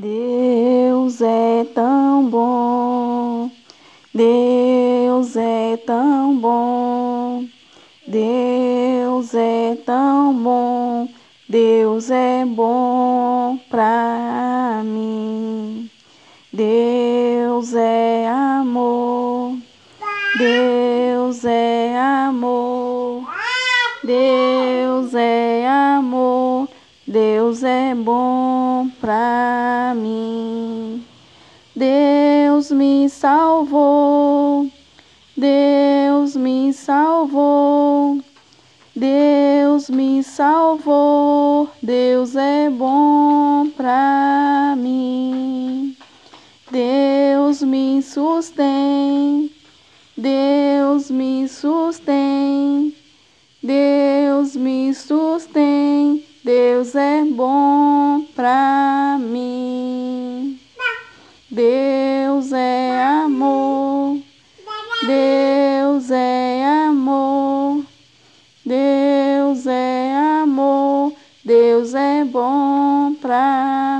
Deus é tão bom, Deus é tão bom, Deus é tão bom, Deus é bom pra mim. Deus é amor, Deus é amor, Deus é amor. Deus é bom pra mim. Deus me salvou. Deus me salvou. Deus me salvou. Deus é bom pra mim. Deus me sustém. Deus me sustém. Deus é bom pra mim. Deus é amor. Deus é amor. Deus é amor. Deus é bom pra mim.